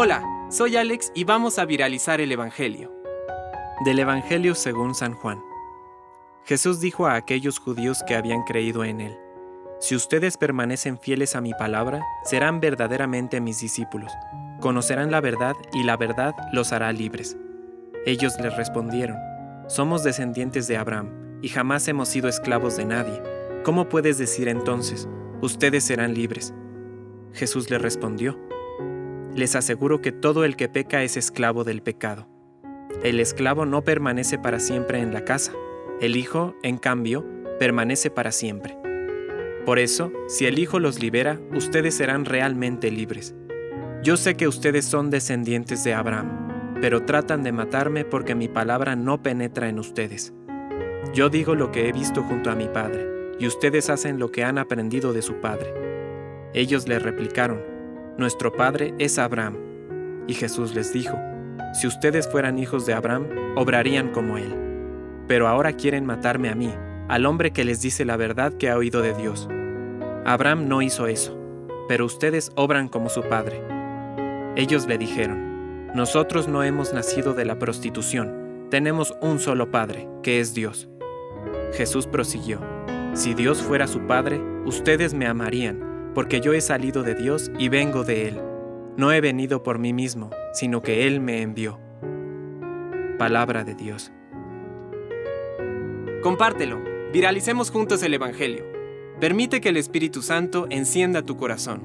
Hola, soy Alex y vamos a viralizar el Evangelio. Del Evangelio según San Juan. Jesús dijo a aquellos judíos que habían creído en él, Si ustedes permanecen fieles a mi palabra, serán verdaderamente mis discípulos, conocerán la verdad y la verdad los hará libres. Ellos les respondieron, Somos descendientes de Abraham y jamás hemos sido esclavos de nadie. ¿Cómo puedes decir entonces, ustedes serán libres? Jesús les respondió, Les aseguro que todo el que peca es esclavo del pecado. El esclavo no permanece para siempre en la casa, el Hijo, en cambio, permanece para siempre. Por eso, si el Hijo los libera, ustedes serán realmente libres. Yo sé que ustedes son descendientes de Abraham, pero tratan de matarme porque mi palabra no penetra en ustedes. Yo digo lo que he visto junto a mi Padre, y ustedes hacen lo que han aprendido de su Padre. Ellos le replicaron, Nuestro Padre es Abraham. Y Jesús les dijo, Si ustedes fueran hijos de Abraham, obrarían como él. Pero ahora quieren matarme a mí, al hombre que les dice la verdad que ha oído de Dios. Abraham no hizo eso, pero ustedes obran como su padre. Ellos le dijeron, Nosotros no hemos nacido de la prostitución, tenemos un solo Padre, que es Dios. Jesús prosiguió, Si Dios fuera su Padre, ustedes me amarían, porque yo he salido de Dios y vengo de Él. No he venido por mí mismo, sino que Él me envió. Palabra de Dios. Compártelo, viralicemos juntos el Evangelio. Permite que el Espíritu Santo encienda tu corazón.